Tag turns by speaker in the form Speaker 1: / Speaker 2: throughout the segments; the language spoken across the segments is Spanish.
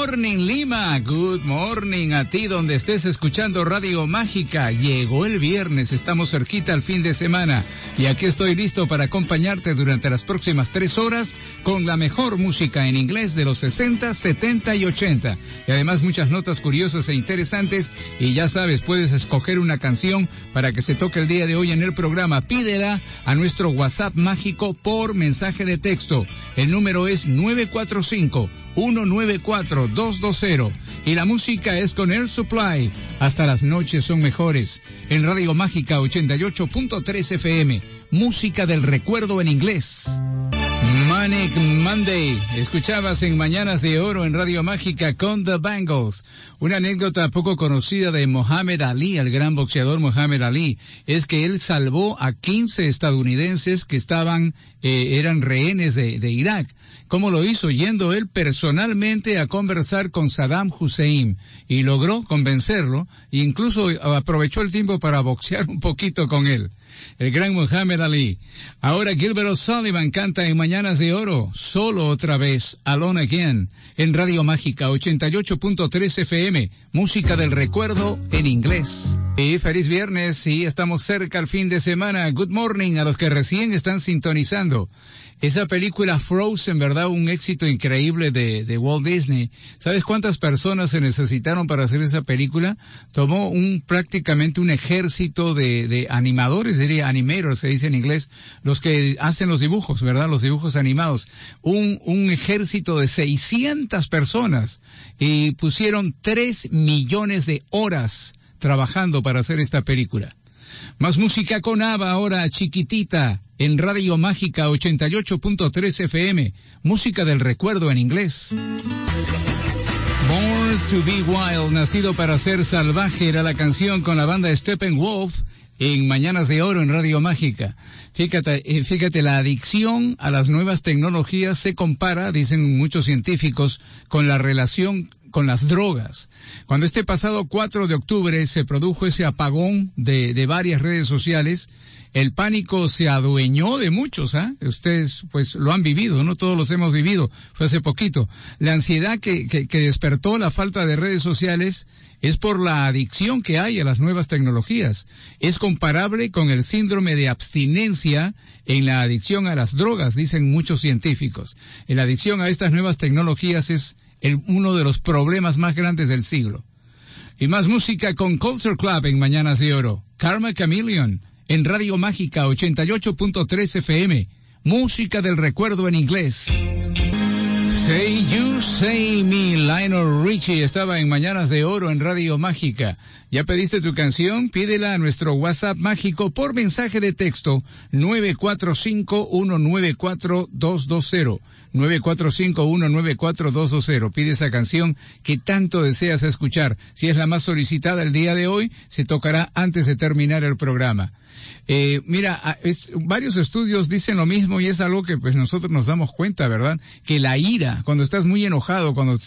Speaker 1: Morning Lima, good morning a ti donde estés escuchando Radio Mágica. Llegó el viernes, estamos cerquita al fin de semana y aquí estoy listo para acompañarte durante las próximas tres horas con la mejor música en inglés de los 60, 70 y 80. Y además muchas notas curiosas e interesantes y ya sabes, puedes escoger una canción para que se toque el día de hoy en el programa. Pídela a nuestro WhatsApp mágico por mensaje de texto. El número es 945 194-220. Y la música es con Air Supply. Hasta las noches son mejores. En Radio Mágica 88.3 FM. Música del recuerdo en inglés. Manic Monday. Escuchabas en Mañanas de Oro en Radio Mágica con The Bangles. Una anécdota poco conocida de Mohammed Ali, el gran boxeador Mohammed Ali, es que él salvó a 15 estadounidenses que estaban, eh, eran rehenes de, Irak. ¿Cómo lo hizo? Yendo él personalmente a conversar con Saddam Hussein y logró convencerlo e incluso aprovechó el tiempo para boxear un poquito con él. El gran Muhammad Ali. Ahora Gilbert O'Sullivan canta en Mañanas de Oro, solo otra vez, Alone Again, en Radio Mágica 88.3 FM, música del recuerdo en inglés. Y feliz viernes, sí, estamos cerca al fin de semana. Good morning a los que recién están sintonizando. Esa película Frozen, ¿verdad? Un éxito increíble de, Walt Disney. ¿Sabes cuántas personas se necesitaron para hacer esa película? Tomó un prácticamente un ejército de animadores, diría animators, se dice en inglés, los que hacen los dibujos, ¿verdad? Los dibujos animados. Un, ejército de 600 personas y pusieron 3 millones de horas trabajando para hacer esta película. Más música con Ava ahora chiquitita en Radio Mágica 88.3 FM, música del recuerdo en inglés. Born to be Wild, nacido para ser salvaje, era la canción con la banda Steppenwolf en Mañanas de Oro en Radio Mágica. Fíjate, eh, fíjate, la adicción a las nuevas tecnologías se compara, dicen muchos científicos, con la relación con las drogas. Cuando este pasado 4 de octubre se produjo ese apagón de, de varias redes sociales, el pánico se adueñó de muchos, ¿ah? Ustedes pues lo han vivido, no todos los hemos vivido, fue hace poquito. La ansiedad que, que, que despertó la falta de redes sociales es por la adicción que hay a las nuevas tecnologías. Es comparable con el síndrome de abstinencia en la adicción a las drogas, dicen muchos científicos. La adicción a estas nuevas tecnologías es el, uno de los problemas más grandes del siglo. Y más música con Culture Club en Mañanas de Oro. Karma Chameleon en Radio Mágica 88.3 FM. Música del recuerdo en inglés. Say You Say Me, Lionel Richie estaba en Mañanas de Oro en Radio Mágica. ¿Ya pediste tu canción? Pídela a nuestro WhatsApp mágico por mensaje de texto 945-194-220. 945-194-220. Pide esa canción que tanto deseas escuchar. Si es la más solicitada el día de hoy, se tocará antes de terminar el programa. Eh, mira, varios estudios dicen lo mismo y es algo que pues nosotros nos damos cuenta, ¿verdad? Que la ira, cuando estás muy enojado, cuando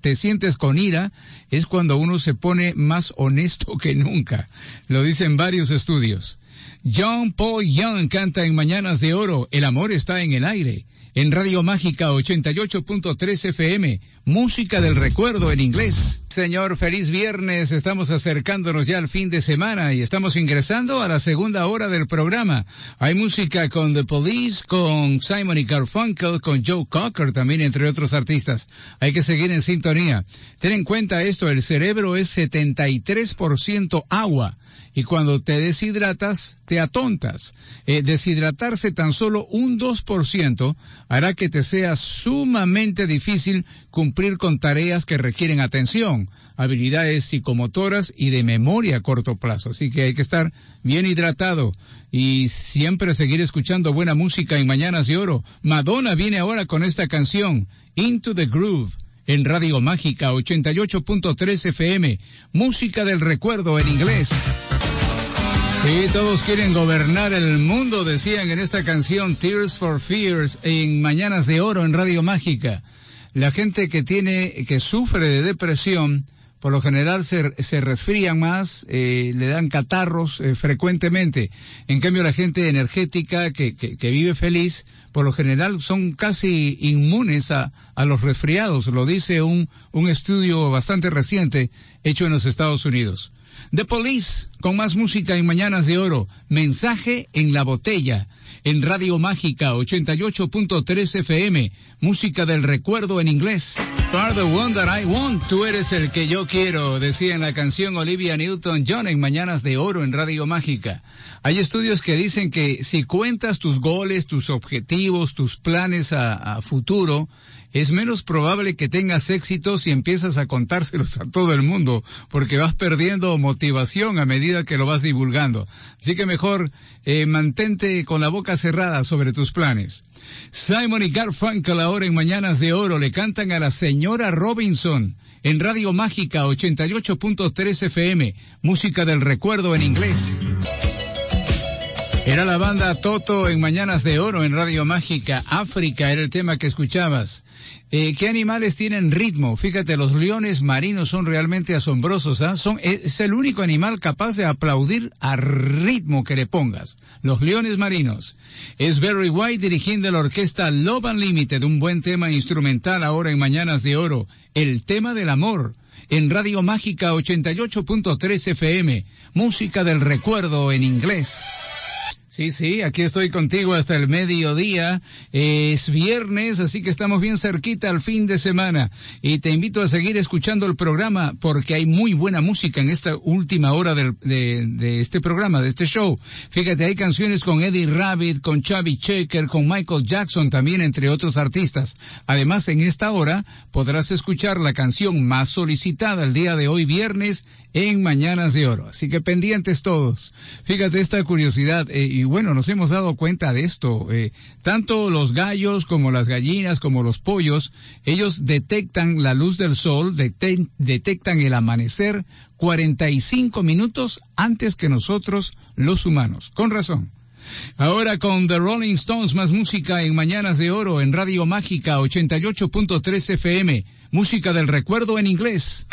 Speaker 1: te sientes con ira, es cuando uno se pone más honesto que nunca. Lo dicen varios estudios. John Paul Young canta en Mañanas de Oro, El amor está en el aire, en Radio Mágica 88.3 FM, música del recuerdo en inglés. Señor, feliz viernes, estamos acercándonos ya al fin de semana y estamos ingresando a la segunda hora del programa. Hay música con The Police, con Simon y Garfunkel, con Joe Cocker también, entre otros artistas. Hay que seguir en sintonía. Ten en cuenta esto, el cerebro es 73% agua y cuando te deshidratas te atontas. Eh, deshidratarse tan solo un 2% hará que te sea sumamente difícil cumplir con tareas que requieren atención, habilidades psicomotoras y de memoria a corto plazo. Así que hay que estar bien hidratado y siempre seguir escuchando buena música en Mañanas de Oro. Madonna viene ahora con esta canción, Into the Groove en Radio Mágica 88.3 FM, música del recuerdo en inglés. Sí, todos quieren gobernar el mundo, decían en esta canción Tears for Fears en Mañanas de Oro en Radio Mágica. La gente que tiene, que sufre de depresión, por lo general se, resfrían más, eh, le dan catarros eh, frecuentemente. En cambio, la gente energética que, que, que, vive feliz, por lo general son casi inmunes a, a los resfriados, lo dice un, un estudio bastante reciente hecho en los Estados Unidos. The Police, con más música en Mañanas de Oro. Mensaje en la botella. En Radio Mágica 88.3 FM. Música del recuerdo en inglés. You are the one that I want. Tú eres el que yo quiero, decía en la canción Olivia Newton-John en Mañanas de Oro en Radio Mágica. Hay estudios que dicen que si cuentas tus goles, tus objetivos, tus planes a, a futuro, es menos probable que tengas éxito si empiezas a contárselos a todo el mundo, porque vas perdiendo motivación a medida que lo vas divulgando. Así que mejor eh, mantente con la boca cerrada sobre tus planes. Simon y Garfunkel ahora en Mañanas de Oro le cantan a la señora Robinson en Radio Mágica 88.3 FM, música del recuerdo en inglés. Era la banda Toto en Mañanas de Oro en Radio Mágica. África era el tema que escuchabas. Eh, ¿Qué animales tienen ritmo? Fíjate, los leones marinos son realmente asombrosos. ¿ah? Son, es el único animal capaz de aplaudir al ritmo que le pongas. Los leones marinos. Es Barry White dirigiendo la orquesta Love Unlimited, un buen tema instrumental ahora en Mañanas de Oro. El tema del amor en Radio Mágica 88.3 FM. Música del recuerdo en inglés. Sí, sí, aquí estoy contigo hasta el mediodía. Es viernes, así que estamos bien cerquita al fin de semana. Y te invito a seguir escuchando el programa porque hay muy buena música en esta última hora de, este programa, de este show. Fíjate, hay canciones con Eddie Rabbit, con Chubby Checker, con Michael Jackson también, entre otros artistas. Además, en esta hora podrás escuchar la canción más solicitada el día de hoy, viernes, en Mañanas de Oro. Así que pendientes todos. Fíjate esta curiosidad. Eh, y bueno, nos hemos dado cuenta de esto. Eh, tanto los gallos como las gallinas como los pollos, ellos detectan la luz del sol, detec detectan el amanecer 45 minutos antes que nosotros los humanos. Con razón. Ahora con The Rolling Stones, más música en Mañanas de Oro en Radio Mágica 88.3 FM. Música del recuerdo en inglés.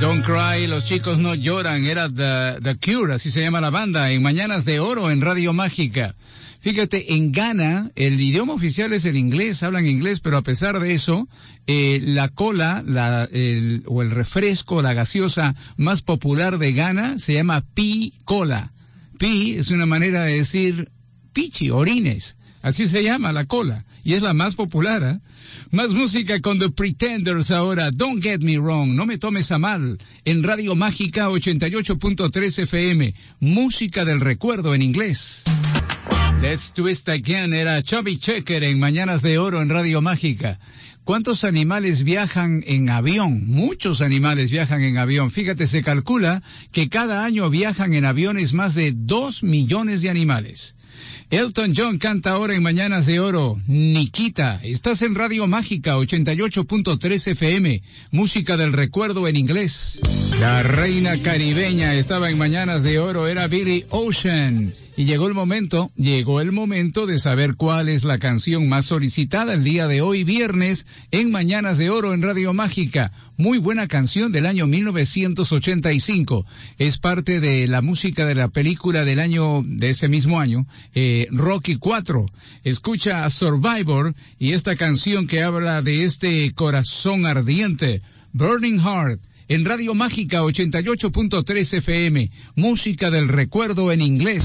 Speaker 1: Don't Cry, los chicos no lloran, era The, The Cure, así se llama la banda, en Mañanas de Oro en Radio Mágica. Fíjate, en Ghana el idioma oficial es el inglés, hablan inglés, pero a pesar de eso, eh, la cola o el refresco, la gaseosa más popular de Ghana se llama Pi Cola. Pi es una manera de decir pichi, orines. Así se llama la cola. Y es la más popular. ¿eh? Más música con The Pretenders ahora. Don't get me wrong. No me tomes a mal. En Radio Mágica 88.3 FM. Música del recuerdo en inglés. Let's Twist Again era Chubby Checker en Mañanas de Oro en Radio Mágica. ¿Cuántos animales viajan en avión? Muchos animales viajan en avión. Fíjate, se calcula que cada año viajan en aviones más de dos millones de animales. Elton John canta ahora en Mañanas de Oro. Nikita, estás en Radio Mágica 88.3 FM, música del recuerdo en inglés. La reina caribeña estaba en Mañanas de Oro, era Billy Ocean. Y llegó el momento, llegó el momento de saber cuál es la canción más solicitada el día de hoy, viernes, en Mañanas de Oro en Radio Mágica. Muy buena canción del año 1985. Es parte de la música de la película del año, de ese mismo año, eh, Rocky 4. Escucha a Survivor y esta canción que habla de este corazón ardiente, Burning Heart en Radio Mágica 88.3 FM, música del recuerdo en inglés.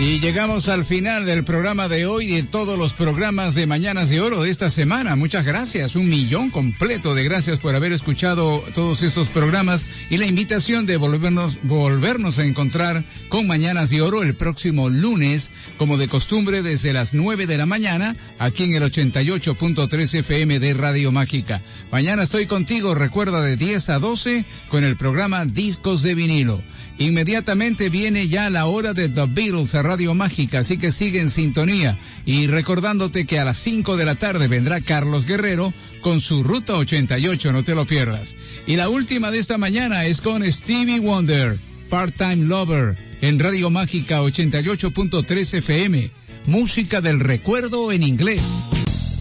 Speaker 1: Y llegamos al final del programa de hoy y de todos los programas de Mañanas de Oro de esta semana. Muchas gracias, un millón completo de gracias por haber escuchado todos estos programas y la invitación de volvernos, volvernos a encontrar con Mañanas de Oro el próximo lunes, como de costumbre, desde las 9 de la mañana, aquí en el 88.3 FM de Radio Mágica. Mañana estoy contigo, recuerda, de 10 a 12 con el programa Discos de Vinilo. Inmediatamente viene ya la hora de The Beatles Radio Mágica, así que sigue en sintonía. Y recordándote que a las 5 de la tarde vendrá Carlos Guerrero con su Ruta 88, no te lo pierdas. Y la última de esta mañana es con Stevie Wonder, Part-Time Lover, en Radio Mágica 88.3 FM. Música del recuerdo en inglés.